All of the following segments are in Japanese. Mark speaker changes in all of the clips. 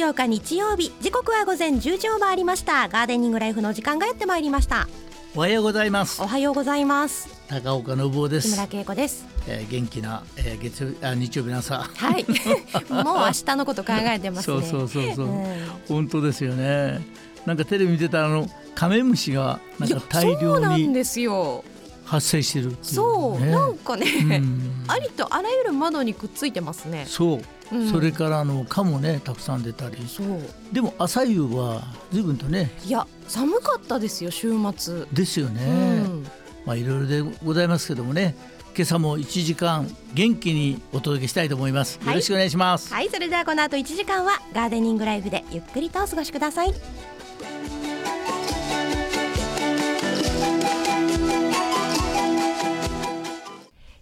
Speaker 1: 8日日曜日時刻は午前10時を回りました。ガーデニングライフの時間がやってまいりました。
Speaker 2: おはようございます。
Speaker 1: おはようございます。
Speaker 2: 高岡信夫です。
Speaker 1: 木村恵子です。
Speaker 2: えー、元気な、えー、月曜あ日曜日の朝。
Speaker 1: はい。もう明日のこと考えてますね。
Speaker 2: そうそうそうそう、うん、本当ですよね。なんかテレビ見てたあのカメムシがなんか大量に
Speaker 1: ですよ。
Speaker 2: 発生してる、ね、
Speaker 1: そう。なんかね、うん、ありとあらゆる窓にくっついてますね。
Speaker 2: そう、うん、それからあの蚊もねたくさん出たり。そう。でも朝夕は随分とね
Speaker 1: いや寒かったですよ週末。
Speaker 2: ですよね、うん、まあいろいろでございますけどもね。今朝も1時間元気にお届けしたいと思います、よろしくお願いします。
Speaker 1: はいそれではこの後1時間はガーデニングライフでゆっくりとお過ごしください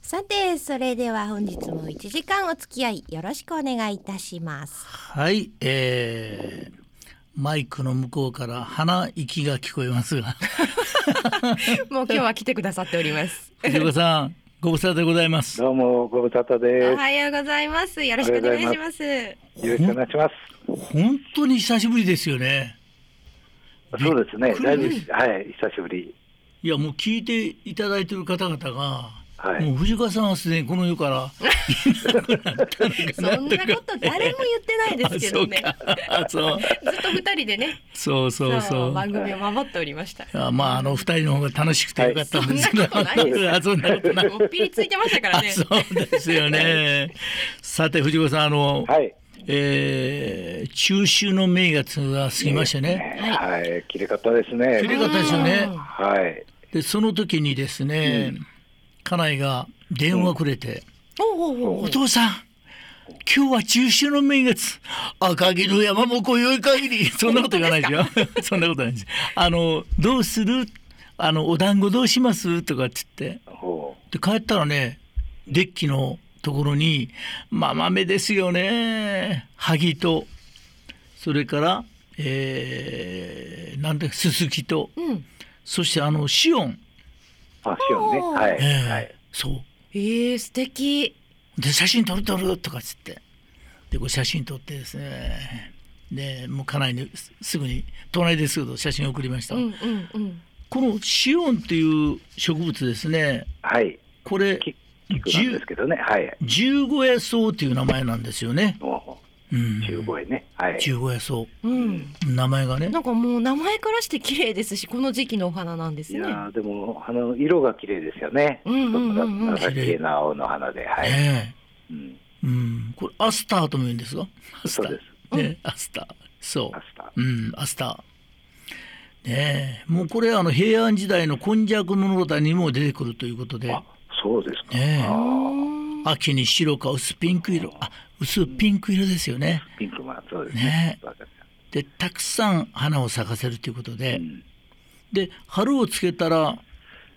Speaker 1: さてそれでは本日も1時間お付き合いよろしくお願いいたします。
Speaker 2: はいえー、マイクの向こうから鼻息が聞こえますが。
Speaker 1: もう今日は来てくださっております。
Speaker 2: 藤岡さんご無沙汰でございます。
Speaker 3: どうもご無沙汰です。
Speaker 1: おはようございます。よろしくお願いします。よ
Speaker 3: ろしくお願いします。
Speaker 2: 本当に久しぶりですよね。
Speaker 3: そうですね。大事はい久しぶり。
Speaker 2: いやもう聞いていただいている方々がはい、もう藤川さんはすでにこの世から
Speaker 1: そんなこと誰も言ってないですけどね。
Speaker 2: そうず
Speaker 1: っと二人でね。
Speaker 2: そうそうそう。
Speaker 1: 番組を守っておりました。
Speaker 2: あまああの二人の方が楽しくてよかったんですけど、は
Speaker 1: い、そんなことない。もうピリついてましたからね。
Speaker 2: そうですよね。さて藤川さんあの、はい、えー、中秋の名月が過ぎましてね、
Speaker 3: はい、綺麗かったですね。
Speaker 2: 綺麗かったですよね。
Speaker 3: はい。
Speaker 2: でその時にですね、うん家内が電話くれて、お父さん今日は中秋の名月。赤城の山も今宵限り。そんなこと言わないですよそんなことないです。あのどうする？あのお団子どうします？とかって言って。で帰ったらねデッキのところに、まあ、豆ですよね。萩とそれからえー、なんですすきと、うん、そしてあのシオン
Speaker 3: ファッションね。はい。えー、はい。
Speaker 2: そう。
Speaker 1: えー、素敵。
Speaker 2: で写真撮る撮るとかっつってでこう写真撮ってですねでもう家内にすぐに隣ですけど写真送りました、うんうんうん、このシオンっていう植物ですね
Speaker 3: はい
Speaker 2: これ
Speaker 3: 十五
Speaker 2: 夜草っていう名前なんですよね。
Speaker 3: 十五夜ね。はい。
Speaker 2: 十五夜草。うん。名前がね。
Speaker 1: なんかもう名前からして綺麗ですし、この時期のお花なんですね。い
Speaker 3: やでも花の色が綺麗ですよね。うんうんうんうん。紫な青の花で、はい。ね、
Speaker 2: うん。うん。これアスターとも言うんですか？
Speaker 3: そうです。
Speaker 2: ね、アスター。そう。アスター。うん、アスター。ねもうこれあの平安時代の今昔物語にも出てくるということで。あ、
Speaker 3: そうですか。ね
Speaker 2: 秋に白か薄ピンク色。あ、薄ピンク色ですよね。
Speaker 3: ピンクはそうですね。ね
Speaker 2: でたくさん花を咲かせるということで、うん、で春をつけたら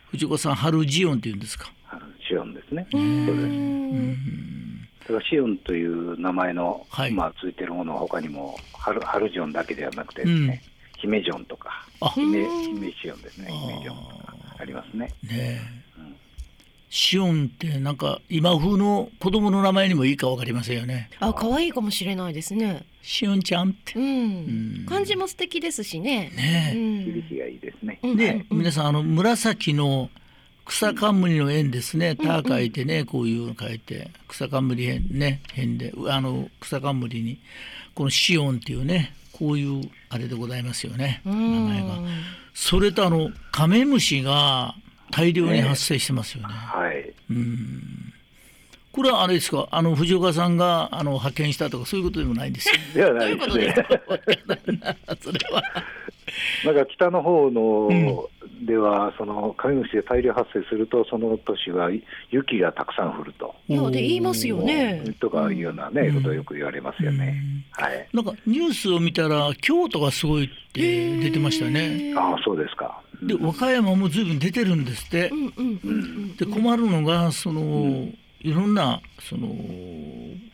Speaker 2: 藤子さん春ジオンって言うんですか？
Speaker 3: 春ジオンですね。そうです。うんだからシオンという名前の、はい、まあついてるものは他にも春春ジオンだけではなくてですね、うん、姫ジョンとか姫姫シオンですね。姫ジョンとかありますね。ね
Speaker 2: シオンってなんか今風の子供の名前にもいいかわかりませんよね。
Speaker 1: あ、可愛いかもしれないですね。
Speaker 2: シオンちゃんって。う
Speaker 1: ん。漢字も素敵ですしね。
Speaker 3: ね。響きがいいですね。
Speaker 2: で、皆さんあの紫の草冠の円ですね。た書いてね、こういうの書いて草冠円ね、辺であの草冠にこのシオンっていうね、こういうあれでございますよね。名前が。それとあのカメムシが大量に発生してますよね。
Speaker 3: はい。うん。
Speaker 2: これはあれですか、あの藤岡さんがあの派遣したとかそういうことでもないんですよ。
Speaker 3: ではないですね。それは。なんか北の方の、では、そのカメムシで大量発生すると、その年は雪がたくさん降ると。
Speaker 1: いや、で言いますよね。
Speaker 3: とかいうようなね、ことをよく言われますよね。はい。
Speaker 2: なんかニュースを見たら、京都がすごいって出てましたね。
Speaker 3: ああ、そうですか。
Speaker 2: で和歌山もずいぶん出てるんですって。で困るのがその、いろんなその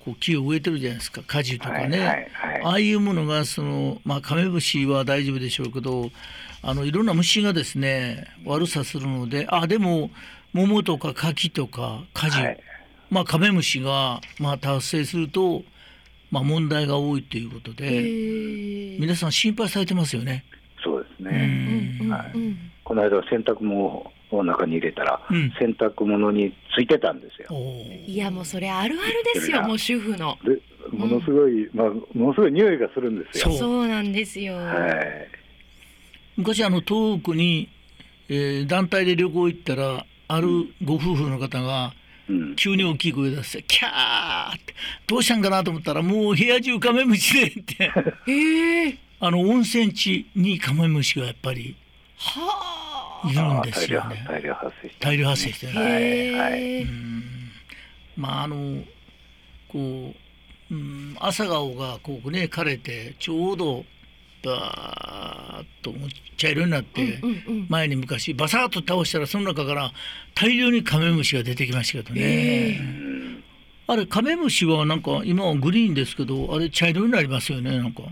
Speaker 2: こう木を植えてるじゃないですか。果樹とかね、ああいうものがその、まあ、カメムシは大丈夫でしょうけどあのいろんな虫がですね悪さするのであでも桃とか柿とか果樹、はい、まあ、カメムシが、まあ、達成するとまあ問題が多いということで皆さん心配されてますよね。
Speaker 3: ね、はい、この間洗濯物を中に入れたら、うん、洗濯物についてたんですよ。
Speaker 1: いやもうそれあるあるですよもう主婦の。
Speaker 3: ものすごい、うん、まあものすごい匂いがするんですよ。
Speaker 1: そうなんですよ。はい。
Speaker 2: 昔あの遠くに、えー、団体で旅行行ったらあるご夫婦の方が、うん、急に大きい声出して「キャー!」ってどうしたんかなと思ったらもう部屋中カメムシでって。えー、あの温泉地にカメムシがやっぱりいるんですよね。
Speaker 3: 大量発生して、ね、
Speaker 2: 大量発生してね、はいはい、まああのこう、うん、朝顔がこうね枯れてちょうどバーッと茶色になって、前に昔バサッと倒したらその中から大量にカメムシが出てきましたけどね。あれカメムシはなんか今はグリーンですけどあれ茶色になりますよねなんか。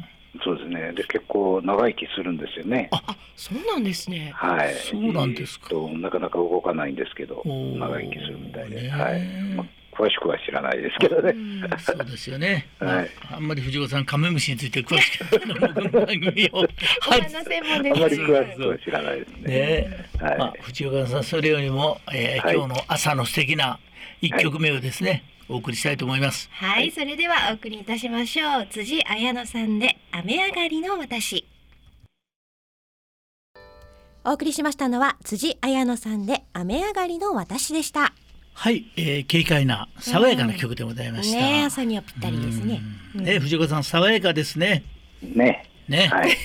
Speaker 3: で結構長生きするんですよね。
Speaker 1: あ、そうなんですね。
Speaker 3: はい。
Speaker 2: そうなんですか。
Speaker 3: となかなか動かないんですけど、長生きするみたいで、はい。まあ詳しくは知らないですけどね。
Speaker 2: そうですよね。はい。あんまり藤子さんカメムシについて詳しくないの番組を。
Speaker 1: お話専門で
Speaker 3: す。あまり詳しくは知らないですね。
Speaker 2: ね。はい。まあ藤岡さんそれよりも、えー、今日の朝の素敵な一曲目をですね。お送りしたいと思います。
Speaker 1: はい、それではお送りいたしましょう。辻彩乃さんで雨上がりの私。お送りしましたのは辻彩乃さんで雨上がりの私でした。
Speaker 2: はい、えー、軽快な爽やかな曲でございました。
Speaker 1: ね、朝にはぴったりですね。
Speaker 2: ね、藤子さん爽やかですね。
Speaker 3: ね。
Speaker 2: ね。
Speaker 3: はい。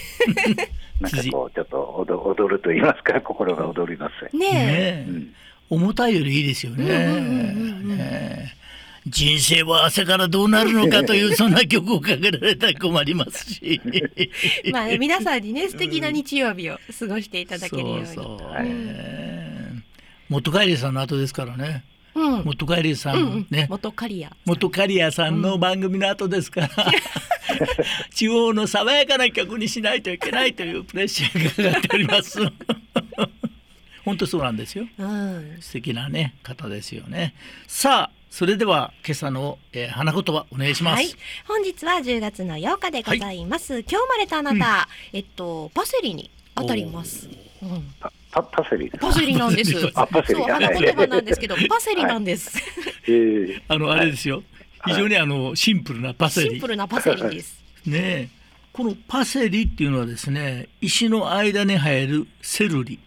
Speaker 3: なんかこうちょっと踊踊ると言いますか心が踊ります。
Speaker 1: ねね、
Speaker 2: うん、重たいよりいいですよね。ね人生は朝からどうなるのかというそんな曲をかけられたら困りますし。
Speaker 1: まあ皆さんにね素敵な日曜日を過ごしていただけるように。そうそう、
Speaker 2: 元帰りさんの後ですからね。うん、元カリさん、うんね
Speaker 1: 元カリア
Speaker 2: 元カリアさんの番組の後ですから、地方の爽やかな曲にしないといけないというプレッシャーがかかっております。本当そうなんですよ、うん、素敵なね方ですよね。さあそれでは今朝の、えー、花言葉お願いします、はい、
Speaker 1: 本日は10月の8日でございます、はい、今日生まれたあなた、うん、えっとパセリに当たります。うん。
Speaker 3: パパセリ。
Speaker 1: パセリなんです。
Speaker 3: あパセリ。
Speaker 1: そう花言葉なんですけどパセリなんです。
Speaker 2: えー、あのあれですよ。非常にあのシンプルなパセリ。
Speaker 1: シンプルなパセリです。
Speaker 2: ねこのパセリっていうのはですね石の間に生えるセルリ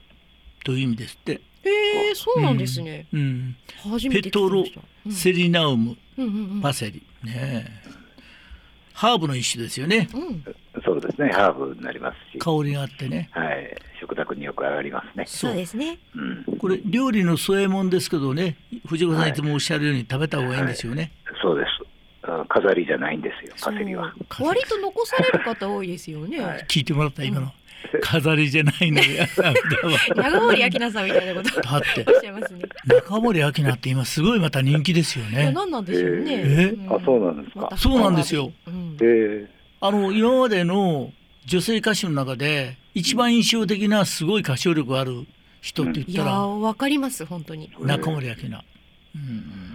Speaker 2: という意味ですって。
Speaker 1: えー、そうなんですね。
Speaker 2: うん。うん、ペトロセリナウム、パセリね。ハーブの一種ですよね。うん
Speaker 3: そうですね、ハーブになりますし。
Speaker 2: 香りがあってね。
Speaker 3: はい、食卓によく上がりますね。
Speaker 1: そうですね。
Speaker 2: うん、これ料理の添え物ですけどね、藤子さんいつもおっしゃるように食べた方がいいんですよね。
Speaker 3: はい、そうです。飾りじゃないんですよ、パセリは。
Speaker 1: 割と残される方多いですよね。はい、
Speaker 2: 聞いてもらった今の。飾りじゃないのや
Speaker 1: 長森明菜さんみたいなこと。
Speaker 2: だって。おっしゃいますね。中森明菜って今すごいまた人気ですよね。
Speaker 1: 何なんでしょうね。
Speaker 3: え？ー、あそうなんですか。
Speaker 2: そうなんですよ、うん、えーあの今までの女性歌手の中で一番印象的なすごい歌唱力ある人って言ったら、
Speaker 1: うん、わかります本当に。
Speaker 2: 中森明菜、うん、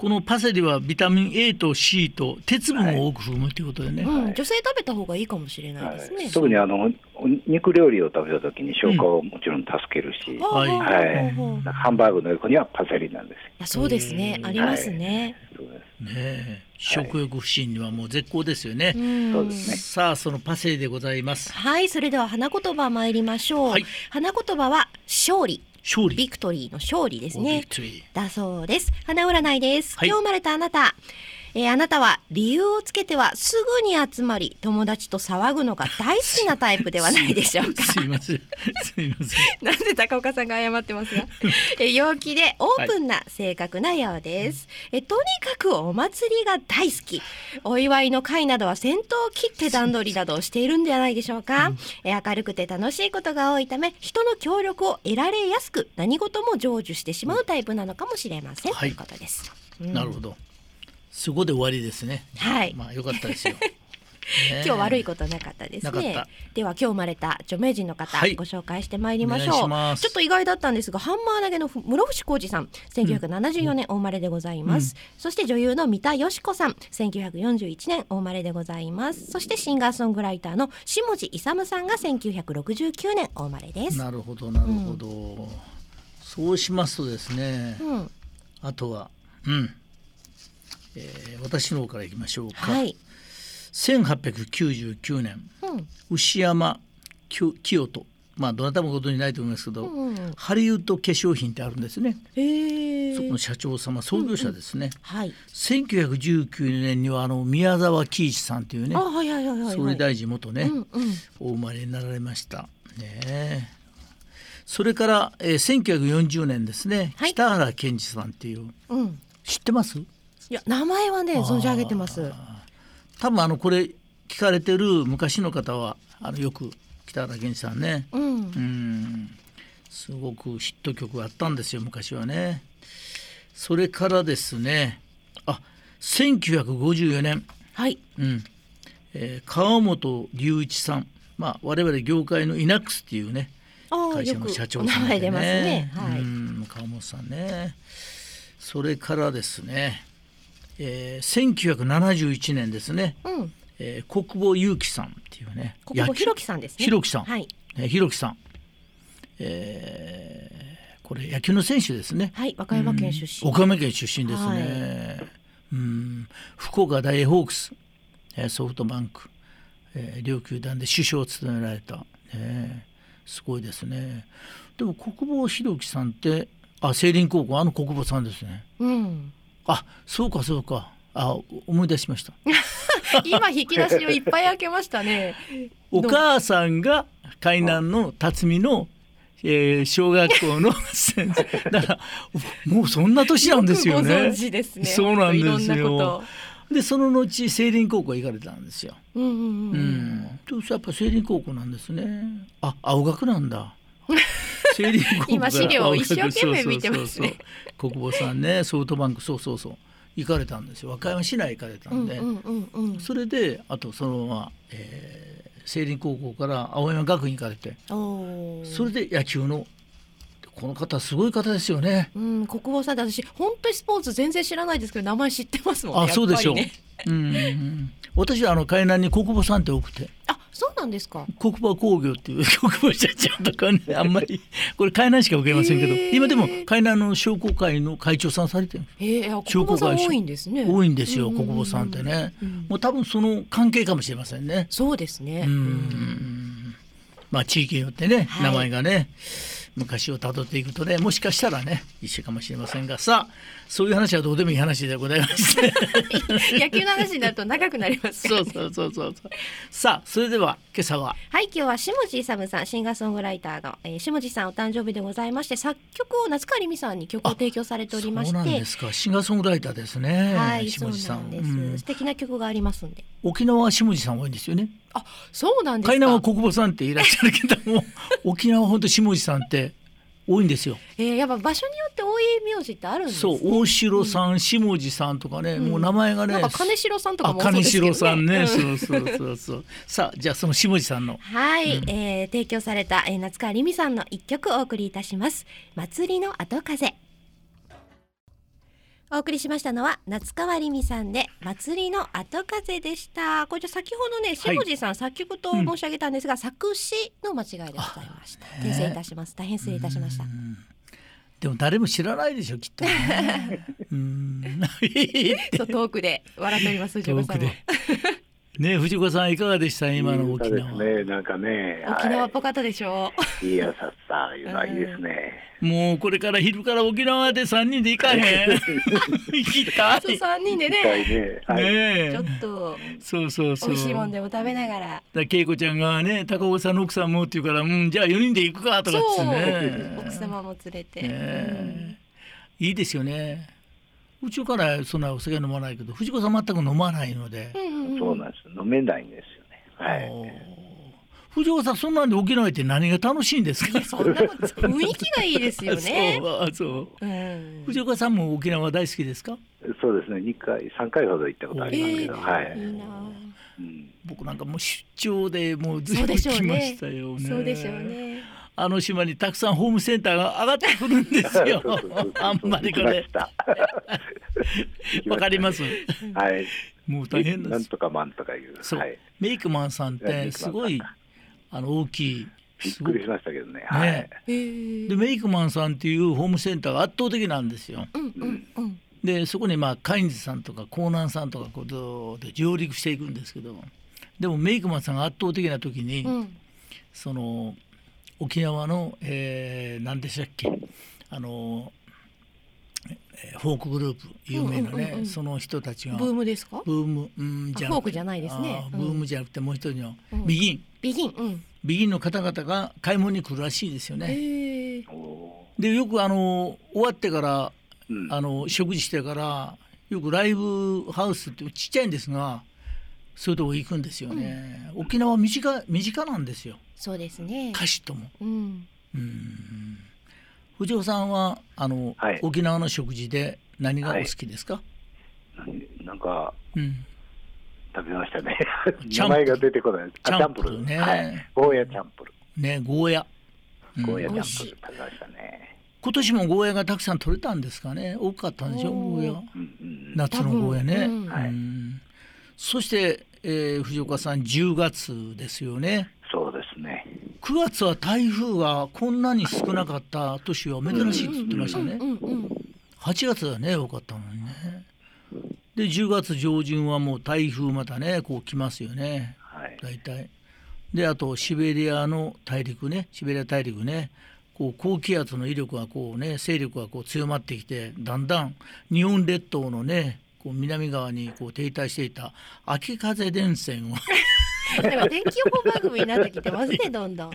Speaker 2: このパセリはビタミン A と C と鉄分を多く含むということでね、はい。
Speaker 1: うん、女性食べた方がいいかもしれないですね、はい、
Speaker 3: 特にあの肉料理を食べた時に消化をもちろん助けるし、はい、はい、ハンバーグの横にはパセリなんです
Speaker 1: そうですね。ありますね、
Speaker 2: ね食欲不振にはもう絶好ですよね。
Speaker 3: そうですね。
Speaker 2: さあそのパセリでございます。
Speaker 1: はい、それでは花言葉参りましょう。はい、花言葉は勝利。
Speaker 2: 勝利。
Speaker 1: ビクトリーの勝利ですね。だそうです。花占いです。はい、今日生まれたあなた。えー、あなたは理由をつけてはすぐに集まり友達と騒ぐのが大好きなタイプではないでしょうか。
Speaker 2: すいません。すいません。
Speaker 1: なんで高岡さんが謝ってますがえー、陽気でオープンな性格なようです、はい、えー、とにかくお祭りが大好き。お祝いの会などは先頭を切って段取りなどをしているんではないでしょうか、うん、えー、明るくて楽しいことが多いため人の協力を得られやすく何事も成就してしまうタイプなのかもしれません、うん、ということです、
Speaker 2: うん、なるほどそこで終わりですね。
Speaker 1: はい。
Speaker 2: まあ良かったですよ。
Speaker 1: 今日悪いことなかったですね。では今日生まれた著名人の方、はい、ご紹介してまいりましょう。ちょっと意外だったんですがハンマー投げの室伏浩二さん1974年お生まれでございます、うん、そして女優の三田佳子さん1941年お生まれでございます。そしてシンガーソングライターの下地勇さんが1969年お生まれです。
Speaker 2: なるほどなるほど、うん、そうしますとですね、うん、あとはうんえー、私の方からいきましょうか、はい、1899年、うん、牛山清人まあどなたもご存じないと思いますけど、うんうん、ハリウッド化粧品ってあるんですね。そこの社長様創業者ですね。うんうん。はい、1919年にはあの宮沢喜一さんというね、総理大臣元ね、うんうん、お生まれになられました。ねそれから、えー、1940年ですね、はい、北原健二さんっていう、うん、知ってます？い
Speaker 1: や名前はね存じ上げてます。
Speaker 2: 多分あのこれ聞かれてる昔の方はあのよく北原健さんね、うん、うん。すごくヒット曲があったんですよ昔はね。それからですねあ1954年。
Speaker 1: はい、
Speaker 2: うん。えー、川本隆一さん。まあ我々業界のイナックスっていうね会社の社長さんでね。ね、はい、うん川本さんね。それからですね、えー、1971年ですね、うん。えー、国母祐樹さんっていうね
Speaker 1: 国母弘樹さんですね。
Speaker 2: 弘樹さん、はい。えー、弘樹さん、えー、これ野球の選手ですね。
Speaker 1: はい和歌山県出身、
Speaker 2: 岡山県出身ですね、はい、うん。福岡大ホークス、えー、ソフトバンク、えー、両球団で首相を務められた、ね、すごいですね。でも国母弘樹さんってあ聖林高校あの国母さんですね。うん。あそうかそうかあ思い出しました。
Speaker 1: 今引き出しをいっぱい開けましたね。
Speaker 2: お母さんが海南の辰巳の、えー、小学校の先生 だからもうそんな年なんですよね。
Speaker 1: ね
Speaker 2: そうなんですよ。でその後聖林高校行かれたんですよ。うんうんうん。うん、やっぱ聖林高校なんですね。あ青学なんだ。
Speaker 1: 今資料を一生懸命見てますね。
Speaker 2: 国母さんねソフトバンクそうそうそう。行かれたんですよ。和歌山市内行かれたんで、それであとそのまま、えー、聖林高校から青山学院行かれて。それで野球のこの方すごい方ですよね。
Speaker 1: うん、国母さんって私本当にスポーツ全然知らないですけど名前知ってますもん
Speaker 2: ね。あ、そうでしょう。うん、うん、私はあの海南に国母さんって多くて。
Speaker 1: あ、そうなんですか？
Speaker 2: 国母工業っていう 国母社長とかね、あんまり これ海南しか受けませんけど、今でも海南の商工会の会長さんされてる。
Speaker 1: ええ、国母さん多いんですね。
Speaker 2: 多いんですよ、国母さんってね。もう多分その関係かもしれませんね。
Speaker 1: そうですね。うん。
Speaker 2: まあ地域によってね、名前がね。昔をたどっていくとねもしかしたらね一緒かもしれませんがさあそういう話はどうでもいい話でございまして。
Speaker 1: 野球の話になると長くなります
Speaker 2: そうそうそうそう。さあそれでは今朝は。
Speaker 1: はい今日は下地勇さんシンガーソングライターの、えー、下地さんお誕生日でございまして作曲を夏川りみさんに曲を提供されておりまして。そうなん
Speaker 2: ですか。シンガーソングライターですね。
Speaker 1: はい下地さん。です、うん、素敵な曲がありますんで。
Speaker 2: 沖縄は下地さん多いんですよね。
Speaker 1: あそうなんですか。
Speaker 2: 海南は国母さんっていらっしゃるけども 沖縄は本当下地さんって多いんですよ。
Speaker 1: えー、やっぱ場所によって多い名字ってあるんです、
Speaker 2: ね、そう大城さん、うん、下地さんとかね、もう名前がね。
Speaker 1: なんか金城さんとかも
Speaker 2: そうですけどね。金城さんね、そうそうそうそう。さあじゃあその下地さんの
Speaker 1: はい、うん、えー、提供された、えー、夏川りみさんの一曲お送りいたします。祭りの後風。お送りしましたのは夏川りみさんで祭りの後風でした。これじゃ先ほどね下地さん、はい、作曲と申し上げたんですが、うん、作詞の間違いでございました。訂正いたします。大変失礼いたしました。
Speaker 2: でも誰も知らないでしょきっと、ね、うん。
Speaker 1: そう遠くで笑っております藤岡さんも
Speaker 2: ね藤子さんいかがでした？今の沖縄。
Speaker 3: ねなんかね
Speaker 1: 沖縄っぽかったでしょ？
Speaker 3: う、い、いやさいうのはいいですね、
Speaker 2: もうこれから昼から沖縄で三人で行かへん？行きたい。
Speaker 1: 三人でね。
Speaker 3: ね、
Speaker 1: はい、ちょっと
Speaker 2: そうそうそう。
Speaker 1: 美味しいもんでも食べながら。だ
Speaker 2: 恵子ちゃんがね高尾さんの奥さんもって言うからうんじゃあ四人で行くかとかってね。
Speaker 1: 奥様も連れて、ね
Speaker 2: うん、いいですよねうちからそんなお酒飲まないけど藤子さん全く飲まないので、
Speaker 3: そうなんです飲めないんですよねはい
Speaker 2: 藤子さんそんなんで沖縄って何が楽しいんですか？
Speaker 1: そんな雰囲気がいいですよね。
Speaker 2: そうそう。うん、藤岡さんも沖縄大好きですか？
Speaker 3: そうですね。二回三回ほど行ったことありますけど、えー、はい。いいな。
Speaker 2: うん、僕なんかもう出張でもうずっと来ましたよね。
Speaker 1: そうでしょうね。
Speaker 2: あの島にたくさんホームセンターが上がってくるんですよ。あんまりこれ。わかります？
Speaker 3: はい。
Speaker 2: もう大変
Speaker 3: なんとかマンとかいう。
Speaker 2: そう、はい、メイクマンさんってすごいあの大きい。
Speaker 3: びっくりしましたけどね。はい。
Speaker 2: でメイクマンさんっていうホームセンターが圧倒的なんですよ。うんうんうん。でそこにまあカインズさんとかコーナンさんとかことで上陸していくんですけどでもメイクマンさんが圧倒的な時に、うん、その沖縄の、えー、何でしたっけ？あのフォークグループ有名なね、うんうんうんその人たちが。
Speaker 1: ブームですか？
Speaker 2: ブーム、うん、
Speaker 1: じゃフォークじゃないですね、
Speaker 2: ブームじゃなくてもう一人の、うん、ビギン。
Speaker 1: ビギン、うん、
Speaker 2: ビギンの方々が買い物に来るらしいですよね。でよくあの終わってから、うん、あの食事してからよくライブハウスってちっちゃいんですがそういうとこ行くんですよね、沖縄身近身近なんですよ。
Speaker 1: そうですね。
Speaker 2: 歌手とも。うん。藤尾さんはあの、はい、沖縄の食事で何がお好きですか、
Speaker 3: はい、なんか、うん、食べましたね。名前が出てこない。
Speaker 2: チャンプル。ね、
Speaker 3: はい、ゴーヤチャンプル。
Speaker 2: ねゴーヤ、
Speaker 3: ゴーヤチャンプル食べましたね。
Speaker 2: 今年もゴーヤがたくさん取れたんですかね。多かったんでしょゴーヤ、うんうん、夏のゴーヤね、うん。はい、そして、えー、藤岡さん10月ですよね
Speaker 3: そうですね
Speaker 2: 9月は台風がこんなに少なかった年は珍しいって言ってましたね。8月はね多かったのにね。で10月上旬はもう台風またねこう来ますよね、はい、大体。であとシベリアの大陸ねシベリア大陸ねこう高気圧の威力がこうね勢力がこう強まってきてだんだん日本列島のねこう南側にこう停滞していた秋風前線を
Speaker 1: なんか天気予報番組になってきてますね どんどん。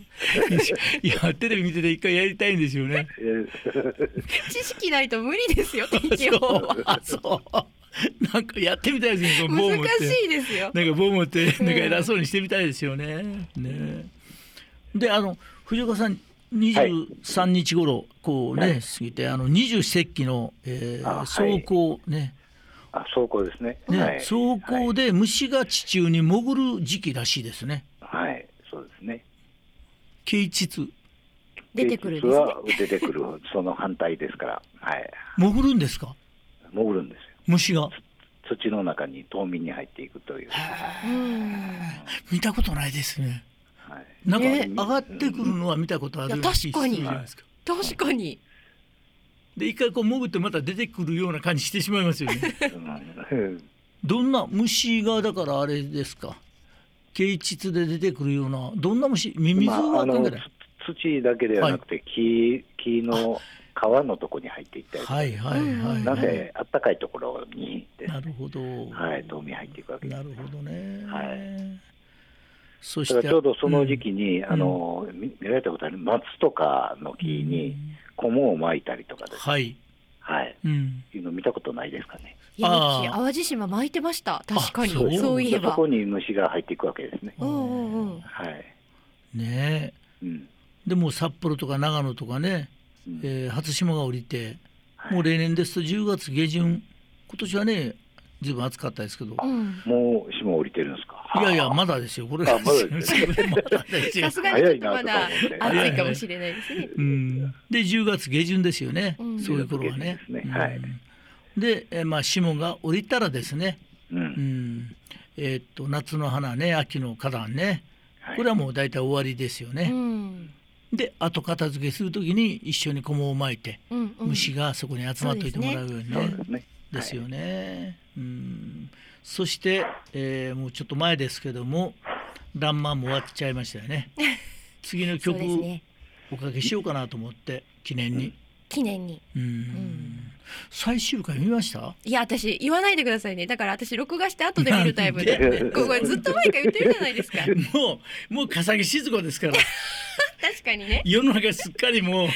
Speaker 2: いやテレビ見てて一回やりたいんですよね。
Speaker 1: 知識ないと無理ですよ 天気予報は。
Speaker 2: そう。なんかやってみたいですね。
Speaker 1: 難しいですよ。
Speaker 2: なんかボムってなんか偉そうにしてみたいですよね。ね。であの藤岡さん。23日頃こうね、はい、過ぎてあの二十四節気の、えー、走行ね、
Speaker 3: あ走行ですね。
Speaker 2: ね、はい、走行で虫が地中に潜る時期らしいですね。
Speaker 3: はいそうですね。
Speaker 2: 啓蟄
Speaker 1: 出てくる、
Speaker 3: ね、は出てくるその反対ですから。はい。
Speaker 2: 潜るんですか？
Speaker 3: 潜るんですよ。
Speaker 2: 虫が。
Speaker 3: 土の中に冬眠に入っていくという。
Speaker 2: 見たことないですね、はい、なんか上がってくるのは見たことある
Speaker 1: 確かに。確かに
Speaker 2: で一回こう潜ってまた出てくるような感じしてしまいますよね。どんな虫がだからあれですか？啓蟄で出てくるようなどんな虫？ミミズは
Speaker 3: 考えない、土だけではなくて木,、木の皮のとこに入っていったり
Speaker 2: はいはいはい、
Speaker 3: なぜあったかいところに
Speaker 2: なるほど。
Speaker 3: はい冬眠入っていくわけ
Speaker 2: です、なるほどね。
Speaker 3: はい。そしてちょうどその時期に、うん、あの見られたことある松とかの木に、うん菰を巻いたりとかです、ね、
Speaker 2: はい、
Speaker 3: はい、うん、いうの見たことないですかね。
Speaker 1: いや淡路島巻いてました。確かに。そう。いえば。
Speaker 3: そこに虫が入っていくわけですね。
Speaker 1: うんうんうん、
Speaker 3: はい。
Speaker 2: ね。え、うん、でも札幌とか長野とかね、うん、えー、初霜が降りて、はい、もう例年ですと10月下旬。今年はねずいぶん暑かったですけど、
Speaker 3: うん、もう霜降りてるんですか？
Speaker 2: いやいやまだですよ。これ
Speaker 3: あまだです
Speaker 1: さすがにちょっとまだ暑いかもしれないですね、
Speaker 2: うん、で10月下旬ですよね、うん、そういう頃はね、
Speaker 3: ね。はい、
Speaker 2: で、えまあ霜が降りたらですね、うん、えー、っと夏の花ね秋の花壇ね。これはもう大体終わりですよね、で後片付けするときに一緒に菰を巻いて、うんうん、虫がそこに集まっておいてもらうようにね。ですよね。はい、うん。そして、えー、もうちょっと前ですけども「らんまん」も終わっちゃいましたよね。次の曲、ね、おかけしようかなと思って記念に。
Speaker 1: 記念に。
Speaker 2: うん。うん。最終回見ました？
Speaker 1: いや私言わないでくださいね。だから私録画して後で見るタイプで。ここずっと前から言ってるじゃないですか。
Speaker 2: もうもう笠木静子ですから。
Speaker 1: 確かにね。
Speaker 2: 世の中すっかりもう。
Speaker 1: い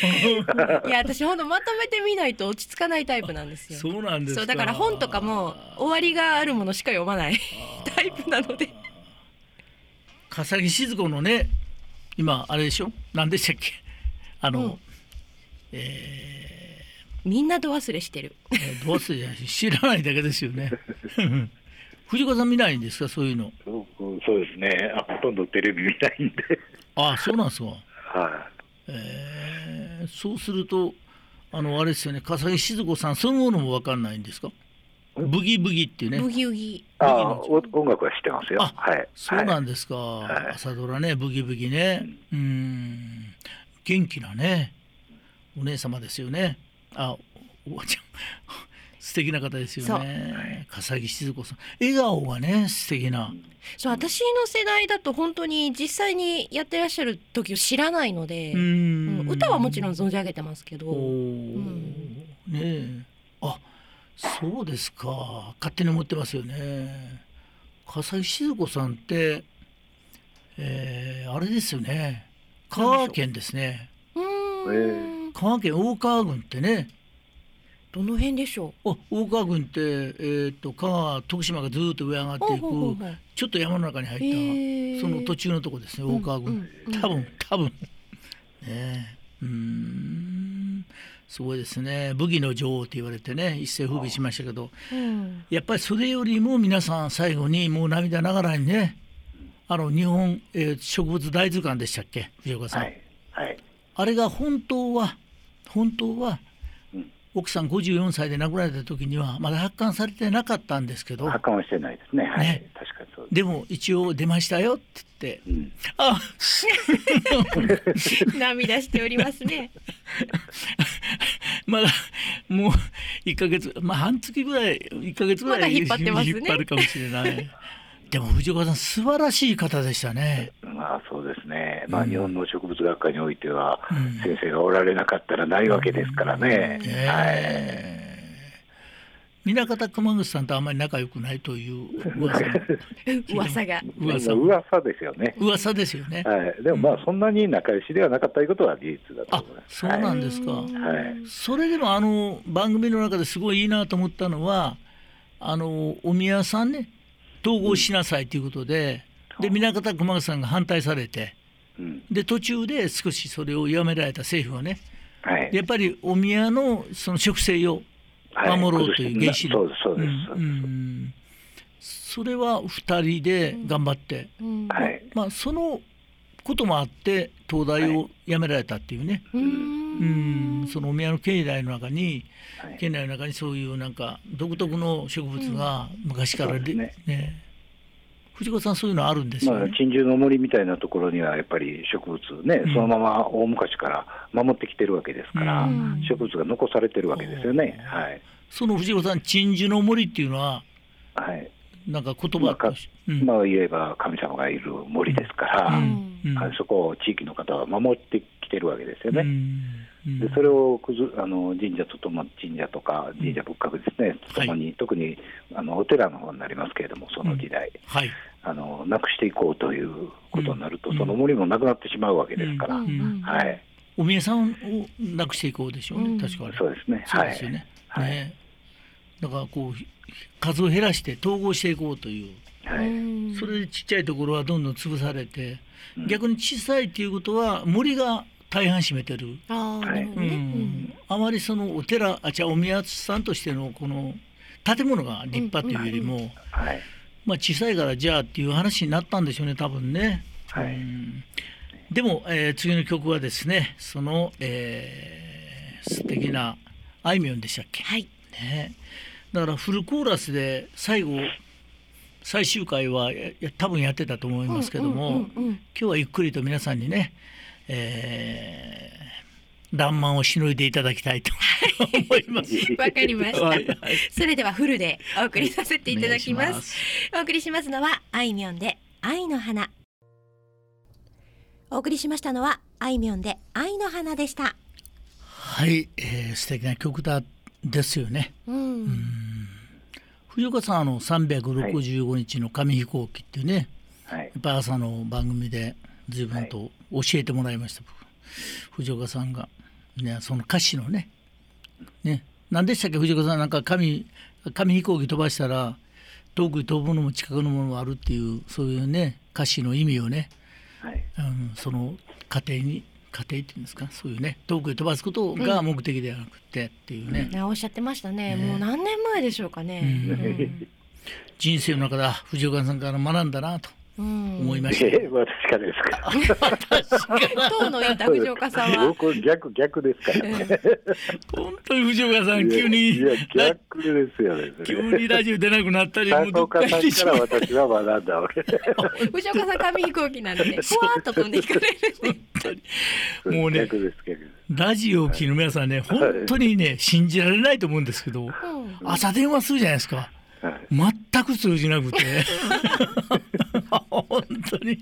Speaker 1: や私ほんとまとめてみないと落ち着かないタイプなんですよ。
Speaker 2: そうなんですそう
Speaker 1: だから本とかも終わりがあるものしか読まないタイプなので。
Speaker 2: 笠木静子のね今あれでしょ？何でしたっけ？あの、うん、
Speaker 1: えー、みんなど忘れしてる、
Speaker 2: ど忘れじゃ知らないだけですよね。藤川さん見ないんですか？そういうの。
Speaker 3: そうですね。あほとんどテレビ見ないんで。
Speaker 2: あそうなんですか
Speaker 3: はい、
Speaker 2: えー、そうするとあのあれですよね笠木静子さんそのものも分かんないんですか？ブギブギっていうね。
Speaker 1: ブギウギ。
Speaker 3: あ音楽は知ってますよ。はい。
Speaker 2: そうなんですか。はい、朝ドラね、ブギブギね。うん。元気なね。お姉様ですよね。あ、おばちゃん。素敵な方ですよね。笠木静子さん。笑顔がね、素敵な。
Speaker 1: そう、私の世代だと本当に実際にやってらっしゃる時を知らないので、うん、歌はもちろん存じ上げてますけど。うん、
Speaker 2: ねえ。あ、そうですか。勝手に思ってますよね。笠木静子さんって、えー、あれですよね。香川県ですね。香川県大川郡ってね。
Speaker 1: どの辺でしょう？
Speaker 2: 大川郡って、えー、っと香川徳島がずっと上上がっていくちょっと山の中に入ったその途中のとこですね大川郡、多分多分。ねうん。すごいですね。武技の女王と言われてね一世風靡しましたけど、うん、やっぱりそれよりも皆さん最後にもう涙ながらにねあの日本、えー、植物大図鑑でしたっけ？藤岡さん、はい。はい、あれが本当は本当は奥さん54歳で亡くなられた時にはまだ発刊されてなかったんですけど。
Speaker 3: 発刊はしてないですね、はい、ね。確かにそう
Speaker 2: でも一応出ましたよって言って、うん、あ
Speaker 1: 涙しておりますね。
Speaker 2: まだもう1か月まあ半月ぐらい1か月ぐらい
Speaker 1: 引っ張ってますね。
Speaker 2: 引っ張るかもしれないでも藤岡さん素晴らしい方でしたね。
Speaker 3: まあそうですね。まあ日本の植物学科においては、先生がおられなかったらないわけですからね。うん。はい。
Speaker 2: 南方熊口さんとあんまり仲良くないという噂。
Speaker 1: 噂が。
Speaker 3: 噂。噂ですよね。
Speaker 2: 噂ですよね、
Speaker 3: はい、でもまあそんなに仲良しではなかったということは事実だと思います。
Speaker 2: そうなんですか、はい、それでもあの番組の中ですごいいいなと思ったのはあのお宮さんね統合しなさいということで、うん、で南方熊口さんが反対されて、うん、で途中で少しそれをやめられた政府はね、はい、やっぱりお宮のその植生を守ろうという原子力、そうです。それは2人で頑張って、うん、まあ、そのこともあって東大を辞められたっていうね、はい、うん。そのお宮の境内の中に、はい、境内の中にそういうなんか独特の植物が昔からで、うん、ね。ね。藤子さんそういうのあるんですよ、ね、
Speaker 3: まあ、珍獣の森みたいなところにはやっぱり植物ね、うん、そのまま大昔から守ってきてるわけですから、うん、植物が残されてるわけですよね。はい、
Speaker 2: その藤子さん珍獣の森っていうのは、はい、なんか言葉
Speaker 3: まあ、まあ言えば神様がいる森ですから、うんうん、そこを地域の方は守ってきてるわけですよね。でそれをくずあの神社ととも神社とか神社仏閣ですね、ともに、はい、特にあのお寺の方になりますけれども、その時代、はい、あのなくしていこうということになると、その森もなくなってしまうわけですから、はい、
Speaker 2: お宮さんをなくしていこうでしょうね、確か
Speaker 3: そうですね。
Speaker 2: そうですよね。はい、ね。だからこう数を減らして統合していこうという、はい、それでちっちゃいところはどんどん潰されて、うん、逆に小さいっていうことは森が大半占めてる。あ,、うん、あまりそのお寺あじゃお宮さんとしてのこの建物が立派というよりも、うん。はい、まあ、小さいからじゃあっていう話になったんでしょうね多分ね。はい、でも、えー、次の曲はですねその、えー、素敵なあいみょんでしたっけ、はい。ね、だからフルコーラスで最後最終回は多分やってたと思いますけども、今日はゆっくりと皆さんにね、えー、爛漫をしのいでいただきたいと 思います。
Speaker 1: わかりました、はいはい、それではフルでお送りさせていただきます。お送りしますのはあいみょんで愛の花。お送りしましたのはあいみょんで愛の花でした。
Speaker 2: はい、えー、素敵な曲だですよね。うん、藤岡さんあの365日の紙飛行機っていうね、はい、やっぱ朝の番組で随分と教えてもらいました、はい、藤岡さんが、ね、その歌詞のね。ね何でしたっけ？藤岡さんなんか紙紙飛行機飛ばしたら遠くに飛ぶものも近くのものもあるっていうそういうね歌詞の意味をね、はい、うん、その過程に家庭っていうんですか？そういうね遠くへ飛ばすことが目的ではなくてっていうね、
Speaker 1: うん、おっしゃってましたね、ね、もう何年前でしょうかね、うん、
Speaker 2: 人生の中で藤岡さんから学んだなと思いました。え
Speaker 3: ー、私からですか。
Speaker 1: 当のいた藤岡さんは。
Speaker 3: 僕逆逆ですからね。
Speaker 2: 本当に藤岡さん急に
Speaker 3: いや逆ですよね。
Speaker 2: 急にラジオ出なくなったり、
Speaker 3: 藤岡さんから私は学んだわけ。
Speaker 1: 藤岡さん紙飛行機なんで、ふわっと飛んでいかれ
Speaker 2: る、もうね、ラジオを聞く皆さんね、本当にね信じられないと思うんですけど、朝電話するじゃないですか。全く通じなくて本当に。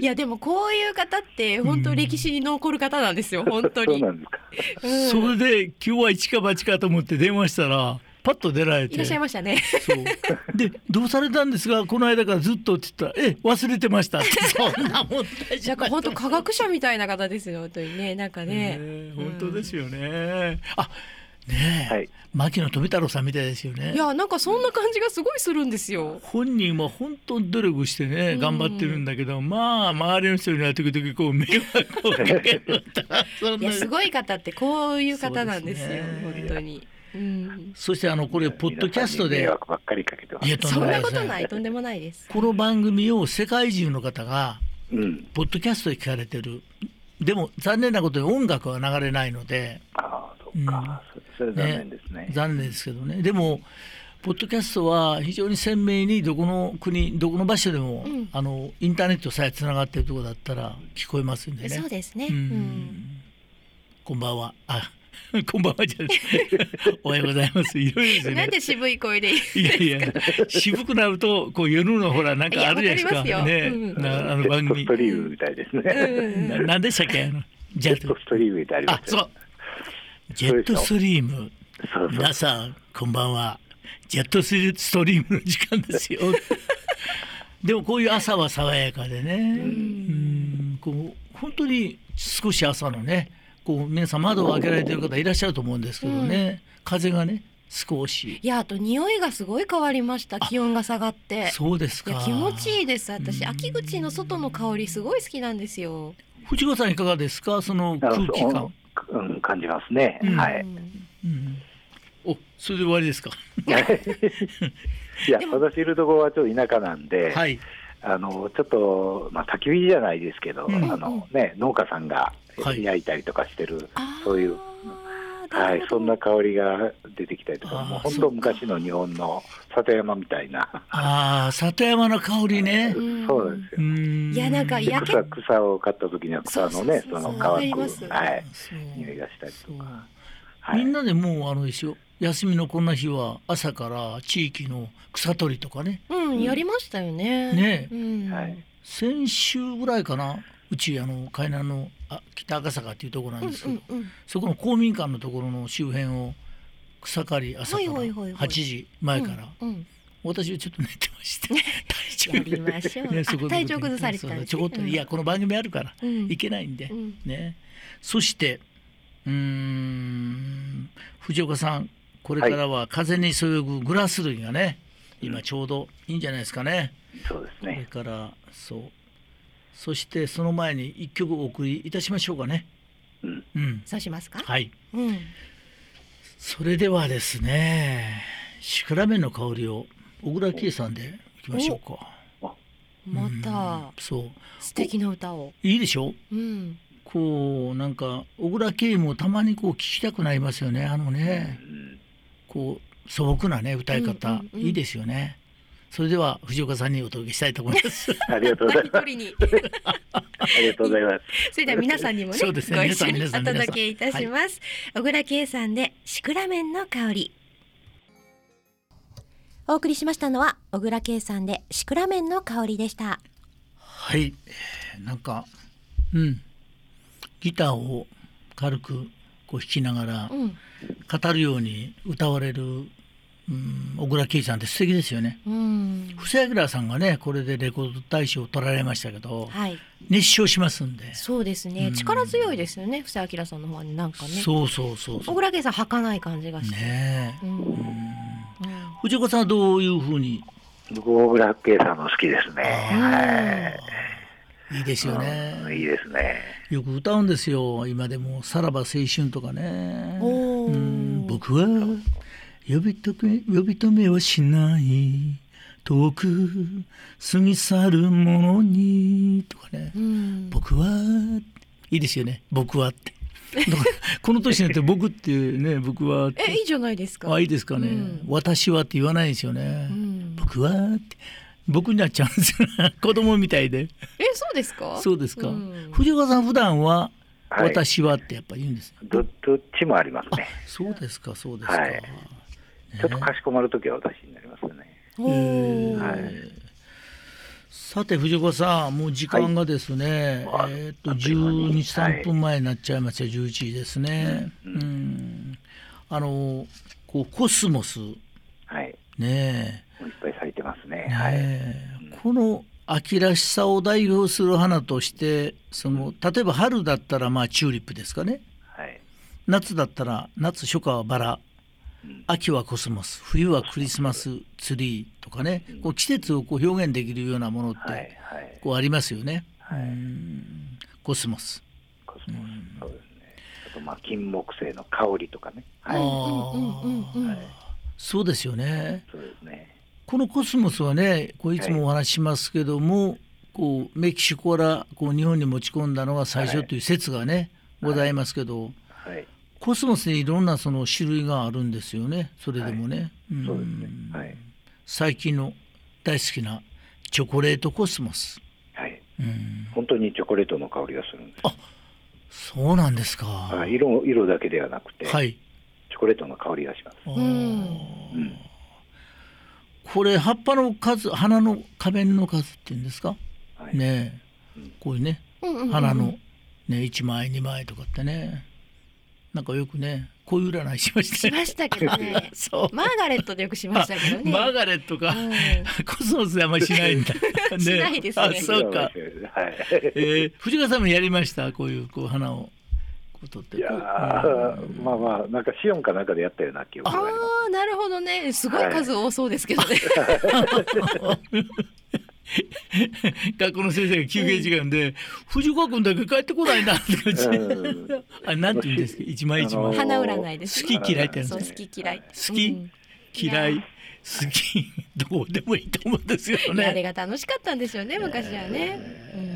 Speaker 1: いやでもこういう方って本当歴史に残る方なんですよ、うん、本当に。
Speaker 3: そうなんですか。
Speaker 2: うん、それで今日は一か八かと思って電話したら。パッと出られて
Speaker 1: いらっしゃいましたね。
Speaker 2: そうでどうされたんですがこの間からずっとって言ったら「え忘れてました」そんなもん
Speaker 1: なんか本当科学者みたいな方ですよ本当にねなんかね。
Speaker 2: 本当ですよね。うん、あねえ、はい、牧野富太郎さんみたいですよね。
Speaker 1: いやなんかそんな感じがすごいするんですよ。
Speaker 2: 本人は本当に努力してね頑張ってるんだけど、うん、まあ周りの人には時々こう迷惑をかける
Speaker 1: いやすごい方ってこういう方なんですよ、ね、本当に。
Speaker 2: うん、そしてあのこれポッドキャストで。
Speaker 1: そんなことないとんでもないです。
Speaker 2: この番組を世界中の方が、うん、ポッドキャストで聞かれてる。でも残念なことに音楽は流れないので。
Speaker 3: ああそうか、うんそれ残念ですね、ね、
Speaker 2: 残念ですけどね。でもポッドキャストは非常に鮮明にどこの国どこの場所でも、うん、あのインターネットさえつながっているところだったら聞こえますんでね。
Speaker 1: そうですね、うん、
Speaker 2: こんばんは。あ こんばんはじゃ おはようございます。いろいろですね。
Speaker 1: なんで渋い声でい
Speaker 2: いやいや、渋くなると、こう夜のほら、なんかあるじゃないですか。ね、うん、なあの番組。
Speaker 3: ストリームみたいですね。
Speaker 2: な なんでしたっけ、あの。
Speaker 3: ジェットストリームみたい
Speaker 2: あ、そう。ジェットストリーム。皆さん、こんばんは。ジェットストリームの時間ですよ。でもこういう朝は爽やかでね、うん。こう本当に少し朝のね、こう皆さん窓を開けられてる方いらっしゃると思うんですけどね、うん、風がね少し。
Speaker 1: いやあと匂いがすごい変わりました気温が下がって。
Speaker 2: そうですか。
Speaker 1: 気持ちいいです私。秋口の外の香りすごい好きなんですよ。
Speaker 2: 藤子さんいかがですか？その空気感
Speaker 3: うん、感じますね、うん、はい、うん、
Speaker 2: おそれで終わりですか？
Speaker 3: いや私いるところはちょっと田舎なんで、はい、あのちょっと、まあ、焚き火じゃないですけど、うん、あのね、農家さんが焼いたりとかしてる、はい、そういう、はい、そんな香りが出てきたりとか、もう本当昔の日本の里山みたいな。
Speaker 2: ああ、里山の香りね。
Speaker 3: そうですよ。い
Speaker 1: や、なんか
Speaker 3: 焼け草、草を買った時には草のね、その乾く、はい、匂いがしたりとか。
Speaker 2: みんなでもうあのでしょ休みのこんな日は朝から地域の草取りとかね。
Speaker 1: うん、やりましたよね。
Speaker 2: ね、うん、はい。先週ぐらいかな。うちあの海南のあ北赤坂っていうところなんですけど、うんうんうん、そこの公民館のところの周辺を草刈り朝から8時前から、うんうん、私はちょっと寝てまして
Speaker 1: 体調ましょう、ね、そこ体調崩されてたん
Speaker 2: ちょこっと、いやこの番組あるから、いけないんで、ね。そしてうん藤岡さんこれからは風にそよぐグラス類がね、今ちょうどいいんじゃないですかね。
Speaker 3: そうですね。
Speaker 2: これからそうそしてその前に一曲お送りいたしましょうかね。
Speaker 1: うん。うん、そうしますか？
Speaker 2: はい。うん。それではですね、シクラメンの香りを小倉圭さんでいきましょうか。
Speaker 1: また、そう素敵な歌を
Speaker 2: いいでしょ、うん、こうなんか小倉圭もたまにこう聞きたくなりますよねあのね、うん、こう素朴なね歌い方、いいですよねそれでは藤岡さんにお届けしたいと思います。
Speaker 3: ありがとうございます。ありがとうございます。
Speaker 1: それでは皆さんにもね、ねご一緒にお届けいたします。はい、小倉圭さんでシクラメンの香り。お送りしましたのは小倉圭さんでシクラメンの香りでした。
Speaker 2: はい、なんか、うん、ギターを軽くこう弾きながら、語るように歌われる小倉圭さんって素敵ですよね。布施明さんがねこれでレコード大賞を取られましたけど、はい、熱唱しますんで。
Speaker 1: そうですね、うん、力強いですよね布施明さんの方はなんかね。
Speaker 2: そうそうそう
Speaker 1: 小倉圭さん儚い感じがして。ねうん、
Speaker 2: 藤子さんはどういうふうに？
Speaker 3: 僕小倉圭さんの好きですね。は
Speaker 2: い。いいですよね、
Speaker 3: うん、いいですね。
Speaker 2: よく歌うんですよ。今でもさらば青春とかね。うん、僕は呼び止め呼び止めはしない。遠く過ぎ去るものに。とかね、うん、僕はいいですよね。僕はって。この年になって僕っていうね僕は
Speaker 1: えいいじゃないですか。
Speaker 2: あいいですかね、うん、私はって言わないですよね、うん、僕はって。僕になっちゃうんですよ子供みたいで。
Speaker 1: えそうですか？
Speaker 2: そうですか、藤岡さん普段は私はってやっぱ言うんです、
Speaker 3: はい、どっちもありますね。
Speaker 2: そうですかそうですか、はい、
Speaker 3: ちょっとかしこまる時は私になりますね。
Speaker 2: はい、さて藤子さんもう時間がですね、はい、えっ、と12時3分前になっちゃいました、はい、11時ですね、うん、うん、あのこうコスモス、
Speaker 3: はい、
Speaker 2: ね
Speaker 3: いっぱい咲いてますね、ねはい、
Speaker 2: この秋らしさを代表する花としてその例えば春だったらまあチューリップですかね、
Speaker 3: はい、
Speaker 2: 夏だったら夏初夏はバラ秋はコスモス冬はクリスマスツリーとかね、こう季節をこう表現できるようなものってこうありますよね、はい、コスモス。
Speaker 3: コスモス。そうですね。あとまあ金木犀の香りとかね、はい、
Speaker 2: あそうですよね。
Speaker 3: そうですね。
Speaker 2: このコスモスはねこういつもお話しますけども、はい、こうメキシコからこう日本に持ち込んだのが最初という説がね、ございますけど、
Speaker 3: はい
Speaker 2: コスモスにいろんなその種類があるんですよね。それでもね、最近の大好きなチョコレートコスモス。
Speaker 3: はい、うん、本当にチョコレートの香りがするんです。
Speaker 2: あそうなんですか。
Speaker 3: 色色だけではなくて、
Speaker 2: はい、
Speaker 3: チョコレートの香りがします。うん、
Speaker 2: これ葉っぱの数花の花弁の数っていうんですか、はい、ね、うん、こういうね、花のね1枚2枚とかってねなんかよくねこういう占いしました
Speaker 1: しましたけどね。そう。マーガレットでよくしましたけどね。
Speaker 2: マーガレットか、うん、コスモスであんまりしないんだ、
Speaker 1: ね、しないですね。あ
Speaker 2: そうか、はい、えー、藤川さんもやりました？こういうこう花をことって。
Speaker 3: いや、うん、まあまあなんかシオンかなんかでやったような記憶があります。
Speaker 1: ああなるほどね。すごい数多そうですけどね、
Speaker 2: はい 学校の先生が休憩時間で「藤岡君だけ帰ってこないな」って。感じであなんて言うんですか？一枚一枚。
Speaker 1: 花占いです、
Speaker 2: 好き嫌いって
Speaker 1: 好き嫌い。
Speaker 2: 好き、嫌い。好きどうでもいいと思うんですよね。
Speaker 1: あれが楽しかったんですよね昔はね、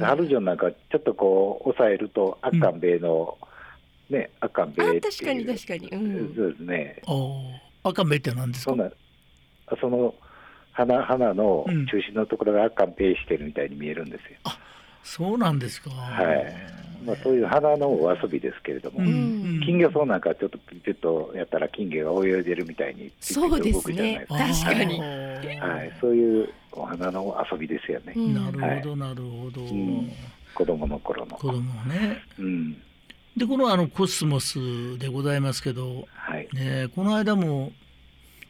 Speaker 3: ハルジョンなんかちょっとこう抑えるとアッカンベイの、ねアッカンベイ
Speaker 1: 確かに確かに、
Speaker 3: そうですね。
Speaker 2: アッカンベイって何ですか？
Speaker 3: その花花の中心のところが完併してるみたいに見えるんですよ。
Speaker 2: あそうなんですか。
Speaker 3: はい。まあ、そういう花のお遊びですけれども、うんうん、金魚草なんかちょっとピピッとやったら金魚が泳いでるみたいに
Speaker 1: そうですね確かに、
Speaker 3: はい、そういうお花の遊びですよね。
Speaker 2: なるほど、なるほど、うん、
Speaker 3: 子供の頃の。
Speaker 2: 子供ね。
Speaker 3: うん。
Speaker 2: でこのあのコスモスでございますけど、
Speaker 3: はい
Speaker 2: ね、この間も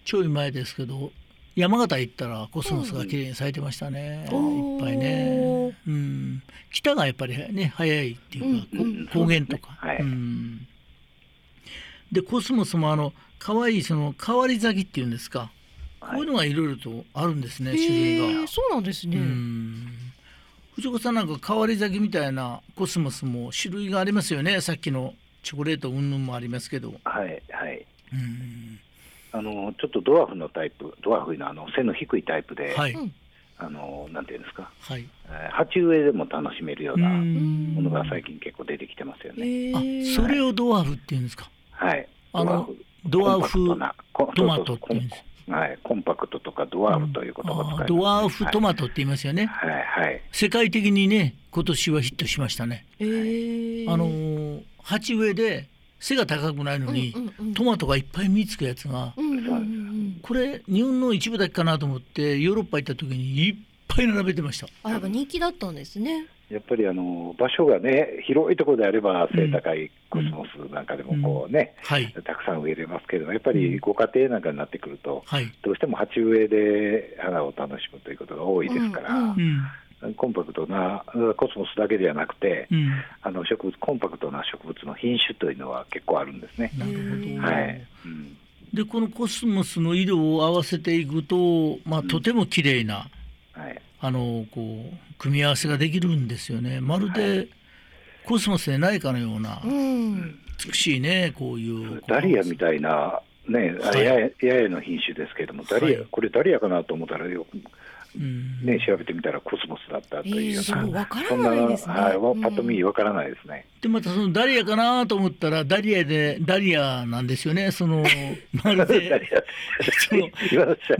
Speaker 2: ちょい前ですけど山形行ったらコスモスが綺麗に咲いてましたね、うん、いっぱいね、うん、北がやっぱりね早いっていうか、うん、高原とか、はい、うん、でコスモスもあの可愛いその変わり咲きっていうんですか、はい、こういうのがいろいろとあるんですね種類が。
Speaker 1: そうなんですね、
Speaker 2: 藤子さんなんか変わり咲きみたいなコスモスも種類がありますよね。さっきのチョコレート云々もありますけど。
Speaker 3: はいはい。うんあのちょっとドワーフのタイプ、ドワーフのあの背の低いタイプで、
Speaker 2: はい、
Speaker 3: あのなんていうんですか、
Speaker 2: はい、
Speaker 3: えー、鉢植えでも楽しめるようなものが最近結構出てきてますよね。
Speaker 2: あそれをドワーフっていうんですか？
Speaker 3: はい。
Speaker 2: あのドワーフトマトっていうんです。
Speaker 3: はい、コンパクトとかドワーフという言葉を使います、ね、
Speaker 2: ドワーフトマトって言いますよね。
Speaker 3: はい、はい、
Speaker 2: 世界的にね、今年はヒットしましたね。
Speaker 1: えー、
Speaker 2: あの鉢植えで背が高くないのに、トマトがいっぱい実つくやつが、これ日本の一部だけかなと思ってヨーロッパ行った時にいっぱい並べてました。
Speaker 1: あやっぱ人気だったんですね。
Speaker 3: やっぱりあの場所がね広いところであれば背高いコスモスなんかでもこうね、
Speaker 2: うん。うん。はい、
Speaker 3: たくさん植えれますけどやっぱりご家庭なんかになってくると、
Speaker 2: はい、
Speaker 3: どうしても鉢植えで花を楽しむということが多いですから。コンパクトなコスモスだけではなくて、うん、あの植物コンパクトな植物の品種というのは結構あるんですね。
Speaker 2: なるほ
Speaker 3: ど。はい、うん。
Speaker 2: でこのコスモスの色を合わせていくと、まあ、とても綺麗な、
Speaker 3: うん、はい、
Speaker 2: あのこう組み合わせができるんですよね。まるでコスモスでないかのような、
Speaker 1: うん、
Speaker 2: 美しいねこういう
Speaker 3: ダリアみたいなね、はい、ややの品種ですけれどもダリア、はい、これダリアかなと思ったらよね、調べてみたらコスモスだったというような、えー、
Speaker 1: わからないですね。はい、パ
Speaker 3: ッと見わからないですね。
Speaker 2: でまたそのダリアかなと思ったらダリアでダリアなんですよね。その まるでその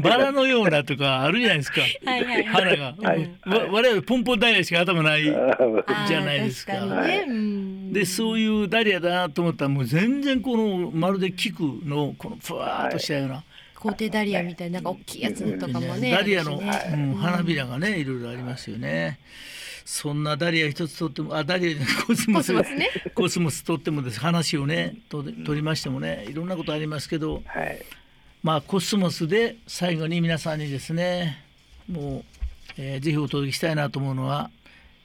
Speaker 2: バラのようなとかあるじゃないですか。はいはい、花が、はい、わ我々ポンポンダリアしか頭ないじゃないですか。ね、でそういうダリアだなと思ったらもう全然このまるで菊のこのふわっとしたような。
Speaker 1: コーテダリアみたいななんか大きいやつとかもね。
Speaker 2: ダリアの、ねうん、花びらがねいろいろありますよね。そんなダリア一つとってもあダリアコスモスコス、ね、コスモスとってもです話をねと取りましてもねいろんなことありますけど、はい、まあコスモスで最後に皆さんにですねもう、えー、ぜひお届けしたいなと思うのは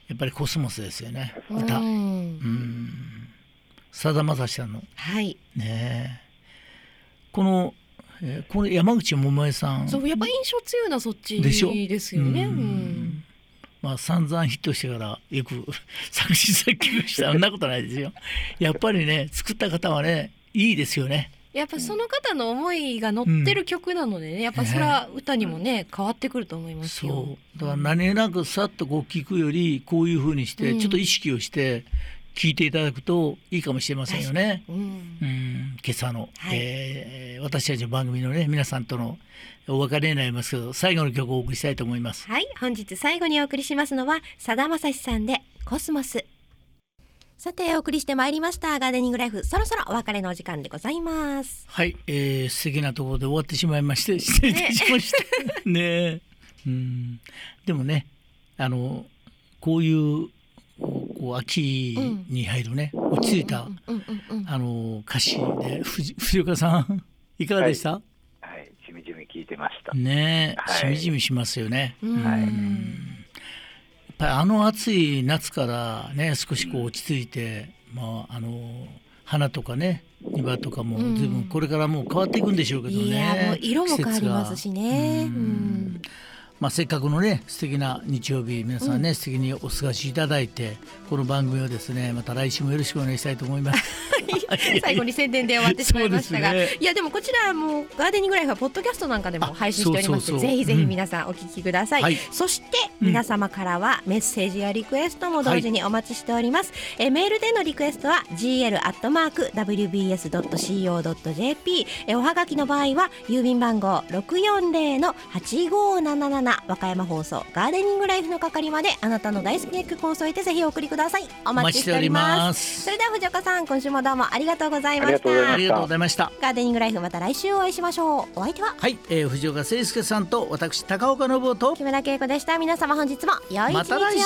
Speaker 2: やっぱりコスモスですよね歌。うんさだまさしさんの。
Speaker 1: はい。
Speaker 2: ねこのえー、これ山口百恵さん。
Speaker 1: そうやっぱ印象強いなそっちですよね。うん、
Speaker 2: まあ散々ヒットしてからよく 作詞作曲した。そんなことないですよ。やっぱりね作った方はねいいですよね。
Speaker 1: やっぱその方の思いが乗ってる曲なのでね、うん、やっぱそれは歌にもね、変わってくると思いますよ。
Speaker 2: そう。だから何気なくさっとこう聞くよりこういうふうにして、ちょっと意識をして聞いていただくといいかもしれませんよね。うん、うん今朝の、はい、えー、私たちの番組のね皆さんとのお別れになりますけど最後の曲をお送りしたいと思います。
Speaker 1: はい本日最後にお送りしますのはさだまさしさんでコスモス。さてお送りしてまいりました。ガーデニングライフそろそろお別れのお時間でございます。
Speaker 2: はい、えー、素敵なところで終わってしまいまして失礼いたしました。ね。うん。でもねあのこういう秋に入るね、落ち着いた、あの歌詞で藤藤岡さんいかがでした、は
Speaker 3: い、はい、しみじみ聞いてました。
Speaker 2: ね、はい、しみじみしますよね、はい、やっぱりあの暑い夏からね少しこう落ち着いて、まああの花とかね庭とかも随分これからもう変わっていくんでしょうけどね、い
Speaker 1: やもう色も変わりますしね。うん
Speaker 2: まあ、せっかくのね素敵な日曜日皆さんね、うん、素敵にお過ごしいただいてこの番組をですねまた来週もよろしくお願いしたいと思います。
Speaker 1: 最後に宣伝で終わってしまいましたが、ね、いやでもこちらもガーデニングライフはポッドキャストなんかでも配信しておりますのでぜひぜひ皆さんお聞きください、うんはい、そして皆様からはメッセージやリクエストも同時にお待ちしております、はい、えメールでのリクエストは gl アットマーク wbs ドット co ドット jp えおはがきの場合は郵便番号六四零の八五七七和歌山放送ガーデニングライフの係まであなたの大好きな曲を添えてぜひお送りください。お待ちしております。それでは藤岡さん今週もどうもありがとうございました。
Speaker 2: ありがとうございました。
Speaker 1: ガーデニングライフまた来週お会いしましょう。お相手は
Speaker 2: はい、えー、藤岡誠介さんと私高岡信夫と。
Speaker 1: 木村恵子でした。皆様本日も良い一日を、また来週